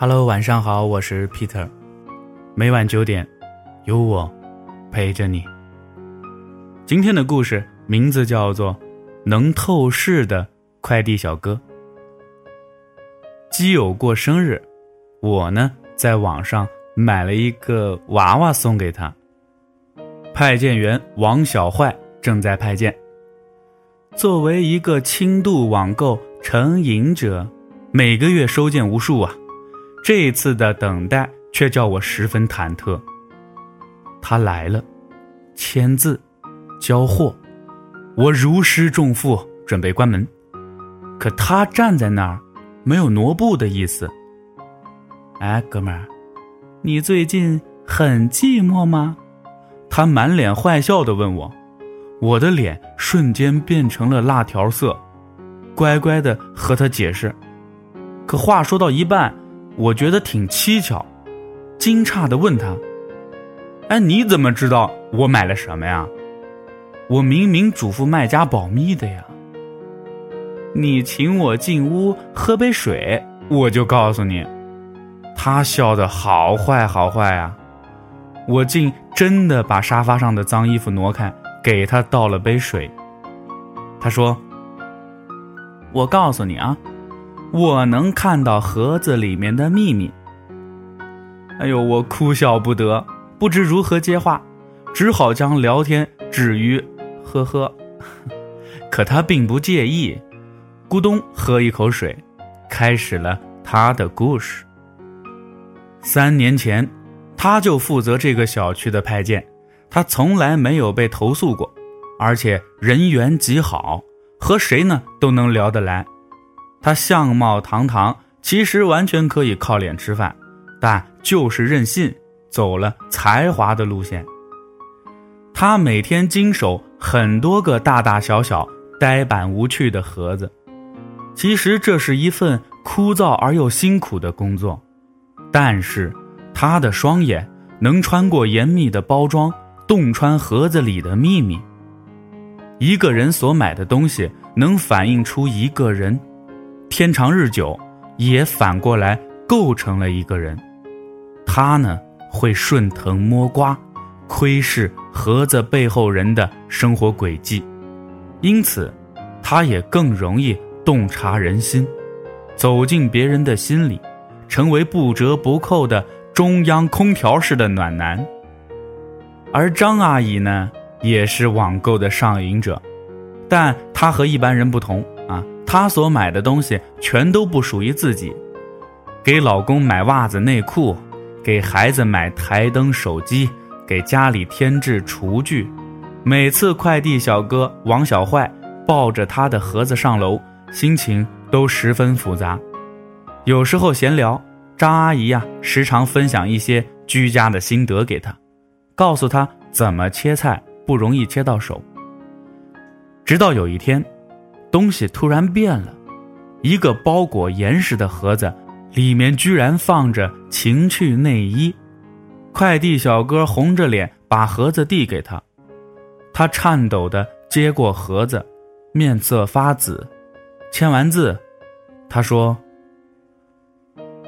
Hello，晚上好，我是 Peter。每晚九点，有我陪着你。今天的故事名字叫做《能透视的快递小哥》。基友过生日，我呢在网上买了一个娃娃送给他。派件员王小坏正在派件。作为一个轻度网购成瘾者，每个月收件无数啊。这一次的等待却叫我十分忐忑。他来了，签字，交货，我如释重负，准备关门。可他站在那儿，没有挪步的意思。哎，哥们儿，你最近很寂寞吗？他满脸坏笑的问我，我的脸瞬间变成了辣条色，乖乖的和他解释。可话说到一半。我觉得挺蹊跷，惊诧的问他：“哎，你怎么知道我买了什么呀？我明明嘱咐卖家保密的呀。你请我进屋喝杯水，我就告诉你。”他笑得好坏好坏啊！我竟真的把沙发上的脏衣服挪开，给他倒了杯水。他说：“我告诉你啊。”我能看到盒子里面的秘密。哎呦，我哭笑不得，不知如何接话，只好将聊天止于“呵呵”。可他并不介意，咕咚喝一口水，开始了他的故事。三年前，他就负责这个小区的派件，他从来没有被投诉过，而且人缘极好，和谁呢都能聊得来。他相貌堂堂，其实完全可以靠脸吃饭，但就是任性，走了才华的路线。他每天经手很多个大大小小、呆板无趣的盒子，其实这是一份枯燥而又辛苦的工作，但是他的双眼能穿过严密的包装，洞穿盒子里的秘密。一个人所买的东西，能反映出一个人。天长日久，也反过来构成了一个人。他呢，会顺藤摸瓜，窥视盒子背后人的生活轨迹，因此，他也更容易洞察人心，走进别人的心里，成为不折不扣的中央空调式的暖男。而张阿姨呢，也是网购的上瘾者，但她和一般人不同。她所买的东西全都不属于自己，给老公买袜子内裤，给孩子买台灯手机，给家里添置厨具。每次快递小哥王小坏抱着他的盒子上楼，心情都十分复杂。有时候闲聊，张阿姨呀，时常分享一些居家的心得给他，告诉他怎么切菜不容易切到手。直到有一天。东西突然变了，一个包裹严实的盒子，里面居然放着情趣内衣。快递小哥红着脸把盒子递给他，他颤抖的接过盒子，面色发紫。签完字，他说：“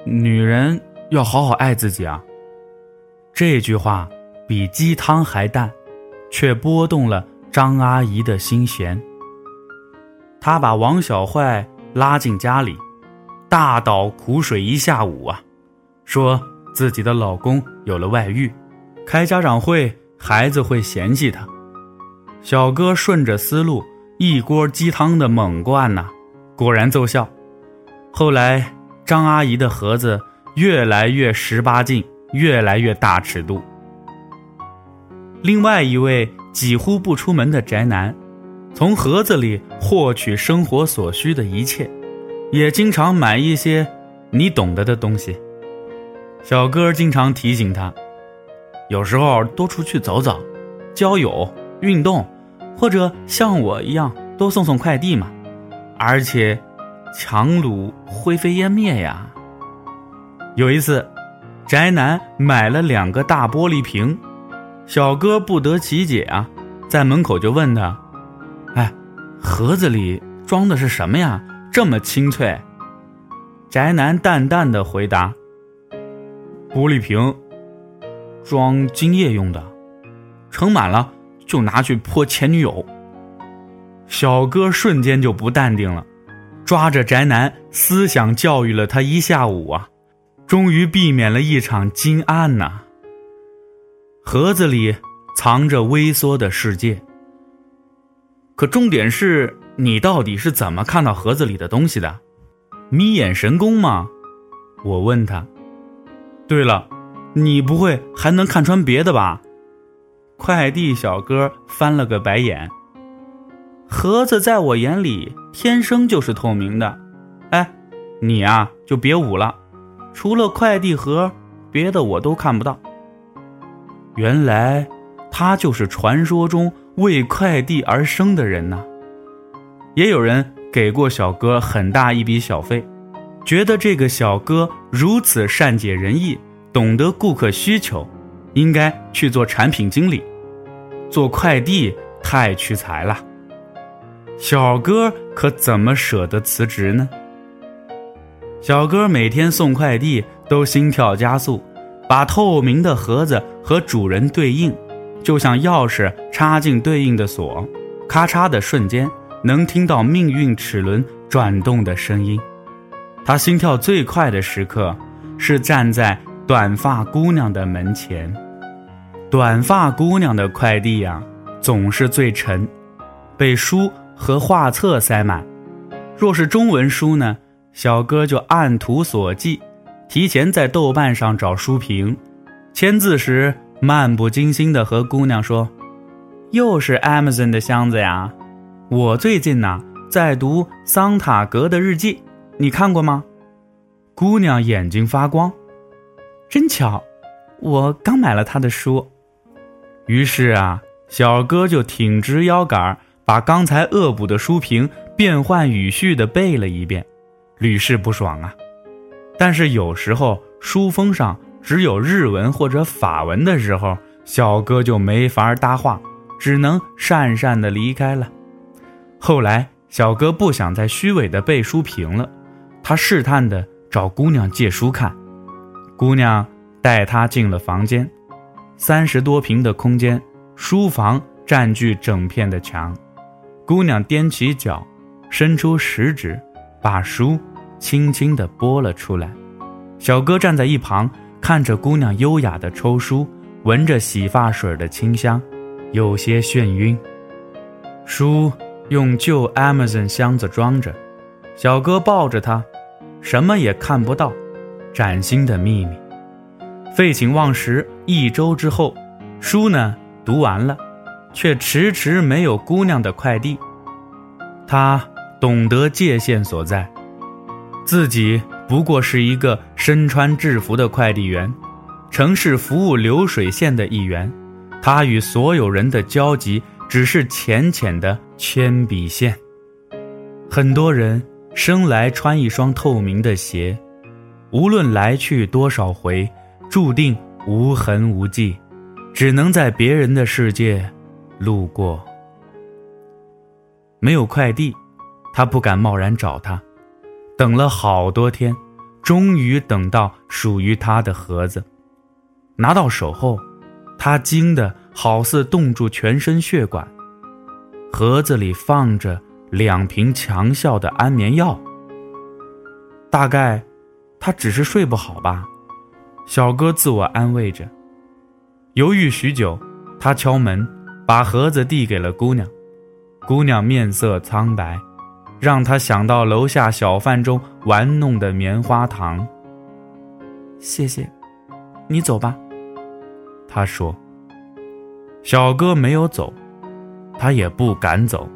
女人要好好爱自己啊。”这句话比鸡汤还淡，却拨动了张阿姨的心弦。他把王小坏拉进家里，大倒苦水一下午啊，说自己的老公有了外遇，开家长会孩子会嫌弃他。小哥顺着思路，一锅鸡汤的猛灌呐，果然奏效。后来张阿姨的盒子越来越十八禁，越来越大尺度。另外一位几乎不出门的宅男。从盒子里获取生活所需的一切，也经常买一些你懂得的东西。小哥经常提醒他，有时候多出去走走，交友、运动，或者像我一样多送送快递嘛。而且，强撸灰飞烟灭呀。有一次，宅男买了两个大玻璃瓶，小哥不得其解啊，在门口就问他。哎，盒子里装的是什么呀？这么清脆。宅男淡淡的回答：“玻璃瓶，装精液用的，盛满了就拿去泼前女友。小哥瞬间就不淡定了，抓着宅男思想教育了他一下午啊，终于避免了一场惊案呐。盒子里藏着微缩的世界，可重点是你到底是怎么看到盒子里的东西的？眯眼神功吗？我问他。对了，你不会还能看穿别的吧？快递小哥翻了个白眼。盒子在我眼里天生就是透明的。哎，你啊就别捂了，除了快递盒，别的我都看不到。原来他就是传说中为快递而生的人呐。也有人给过小哥很大一笔小费。觉得这个小哥如此善解人意，懂得顾客需求，应该去做产品经理，做快递太屈才了。小哥可怎么舍得辞职呢？小哥每天送快递都心跳加速，把透明的盒子和主人对应，就像钥匙插进对应的锁，咔嚓的瞬间能听到命运齿轮转动的声音。他心跳最快的时刻，是站在短发姑娘的门前。短发姑娘的快递呀，总是最沉，被书和画册塞满。若是中文书呢，小哥就按图索骥，提前在豆瓣上找书评，签字时漫不经心地和姑娘说：“又是 Amazon 的箱子呀，我最近呐在读桑塔格的日记。”你看过吗？姑娘眼睛发光，真巧，我刚买了他的书。于是啊，小哥就挺直腰杆，把刚才恶补的书评变换语序的背了一遍，屡试不爽啊。但是有时候书封上只有日文或者法文的时候，小哥就没法搭话，只能讪讪的离开了。后来，小哥不想再虚伪的背书评了。他试探地找姑娘借书看，姑娘带他进了房间，三十多平的空间，书房占据整片的墙。姑娘踮起脚，伸出食指，把书轻轻地拨了出来。小哥站在一旁，看着姑娘优雅的抽书，闻着洗发水的清香，有些眩晕。书用旧 Amazon 箱子装着。小哥抱着它，什么也看不到，崭新的秘密。废寝忘食一周之后，书呢读完了，却迟迟没有姑娘的快递。他懂得界限所在，自己不过是一个身穿制服的快递员，城市服务流水线的一员。他与所有人的交集只是浅浅的铅笔线。很多人。生来穿一双透明的鞋，无论来去多少回，注定无痕无迹，只能在别人的世界路过。没有快递，他不敢贸然找他，等了好多天，终于等到属于他的盒子。拿到手后，他惊得好似冻住全身血管。盒子里放着。两瓶强效的安眠药。大概，他只是睡不好吧，小哥自我安慰着。犹豫许久，他敲门，把盒子递给了姑娘。姑娘面色苍白，让他想到楼下小贩中玩弄的棉花糖。谢谢，你走吧。他说。小哥没有走，他也不敢走。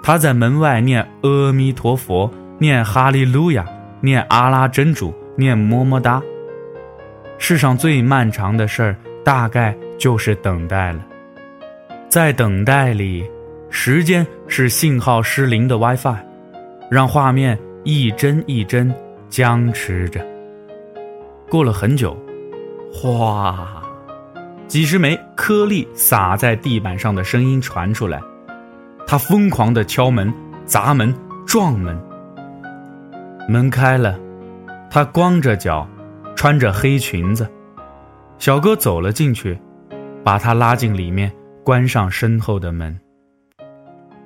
他在门外念阿弥陀佛，念哈利路亚，念阿拉真主，念么么哒。世上最漫长的事儿，大概就是等待了。在等待里，时间是信号失灵的 WiFi，让画面一帧一帧僵持着。过了很久，哗，几十枚颗粒洒在地板上的声音传出来。他疯狂地敲门、砸门、撞门，门开了，他光着脚，穿着黑裙子。小哥走了进去，把他拉进里面，关上身后的门。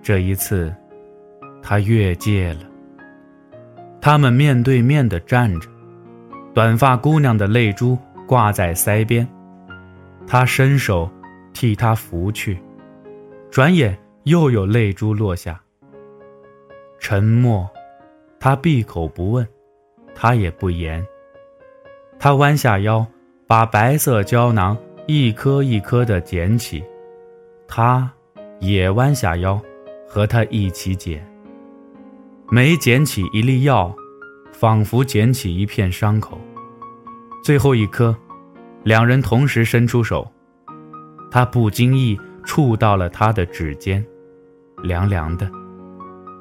这一次，他越界了。他们面对面的站着，短发姑娘的泪珠挂在腮边，他伸手替她拂去，转眼又有泪珠落下。沉默，他闭口不问，他也不言。他弯下腰，把白色胶囊一颗一颗的捡起，他也弯下腰。和他一起捡。每捡起一粒药，仿佛捡起一片伤口。最后一颗，两人同时伸出手，他不经意触到了他的指尖，凉凉的，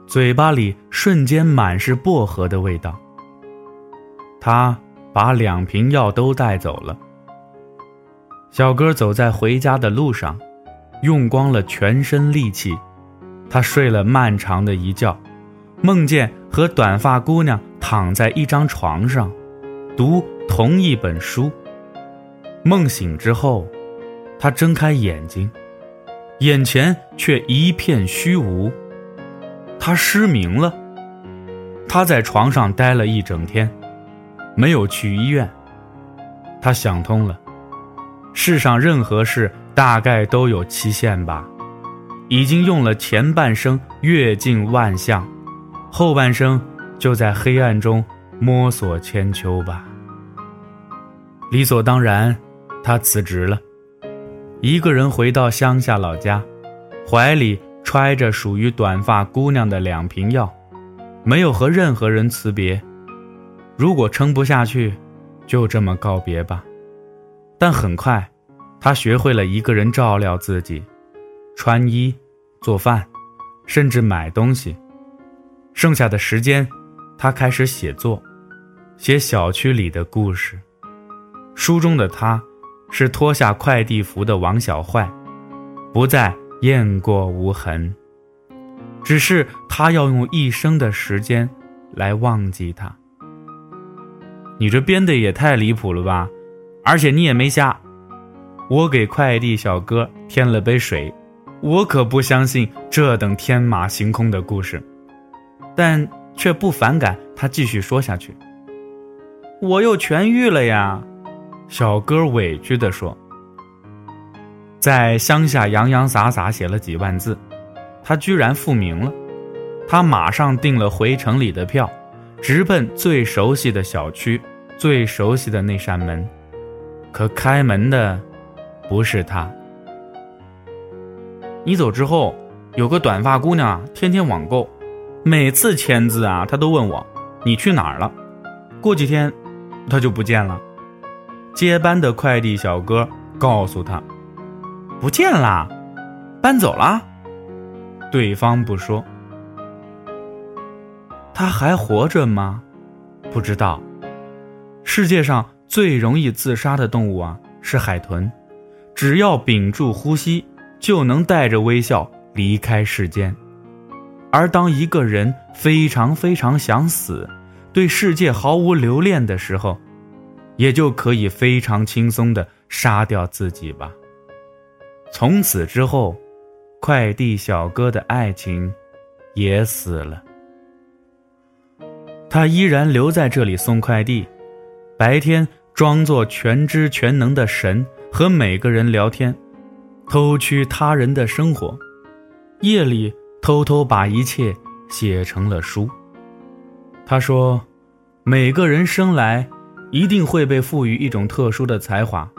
嘴巴里瞬间满是薄荷的味道。他把两瓶药都带走了。小哥走在回家的路上，用光了全身力气。他睡了漫长的一觉，梦见和短发姑娘躺在一张床上，读同一本书。梦醒之后，他睁开眼睛，眼前却一片虚无。他失明了。他在床上待了一整天，没有去医院。他想通了，世上任何事大概都有期限吧。已经用了前半生阅尽万象，后半生就在黑暗中摸索千秋吧。理所当然，他辞职了，一个人回到乡下老家，怀里揣着属于短发姑娘的两瓶药，没有和任何人辞别。如果撑不下去，就这么告别吧。但很快，他学会了一个人照料自己。穿衣、做饭，甚至买东西。剩下的时间，他开始写作，写小区里的故事。书中的他，是脱下快递服的王小坏，不再雁过无痕。只是他要用一生的时间来忘记他。你这编的也太离谱了吧！而且你也没瞎。我给快递小哥添了杯水。我可不相信这等天马行空的故事，但却不反感他继续说下去。我又痊愈了呀，小哥委屈地说。在乡下洋洋洒洒写了几万字，他居然复明了。他马上订了回城里的票，直奔最熟悉的小区，最熟悉的那扇门。可开门的，不是他。你走之后，有个短发姑娘，天天网购，每次签字啊，她都问我你去哪儿了。过几天，她就不见了。接班的快递小哥告诉他，不见啦，搬走了。对方不说。他还活着吗？不知道。世界上最容易自杀的动物啊，是海豚，只要屏住呼吸。就能带着微笑离开世间，而当一个人非常非常想死，对世界毫无留恋的时候，也就可以非常轻松的杀掉自己吧。从此之后，快递小哥的爱情也死了。他依然留在这里送快递，白天装作全知全能的神，和每个人聊天。偷取他人的生活，夜里偷偷把一切写成了书。他说：“每个人生来一定会被赋予一种特殊的才华，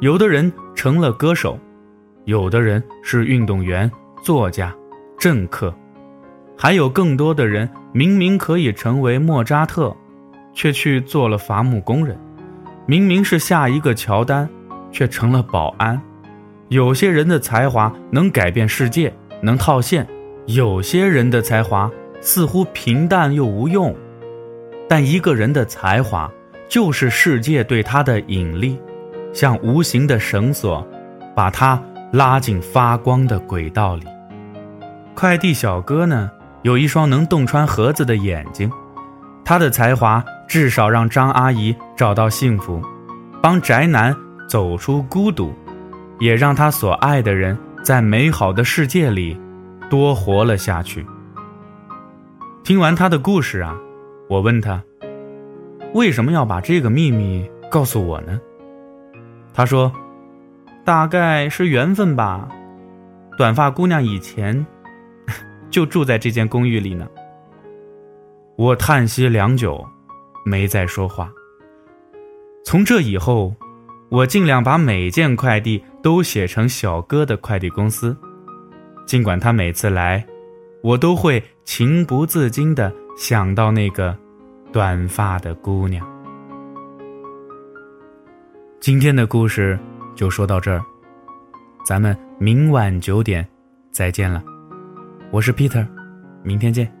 有的人成了歌手，有的人是运动员、作家、政客，还有更多的人明明可以成为莫扎特，却去做了伐木工人；明明是下一个乔丹，却成了保安。”有些人的才华能改变世界，能套现；有些人的才华似乎平淡又无用。但一个人的才华，就是世界对他的引力，像无形的绳索，把他拉进发光的轨道里。快递小哥呢，有一双能洞穿盒子的眼睛，他的才华至少让张阿姨找到幸福，帮宅男走出孤独，也让他所爱的人在美好的世界里多活了下去。听完他的故事啊，我问他为什么要把这个秘密告诉我呢？他说：“大概是缘分吧。短发姑娘以前 就住在这间公寓里呢。”我叹息良久，没再说话。从这以后，我尽量把每件快递都写成小哥的快递公司，尽管他每次来，我都会情不自禁的想到那个短发的姑娘。今天的故事就说到这儿，咱们明晚九点再见了。我是 Peter，明天见。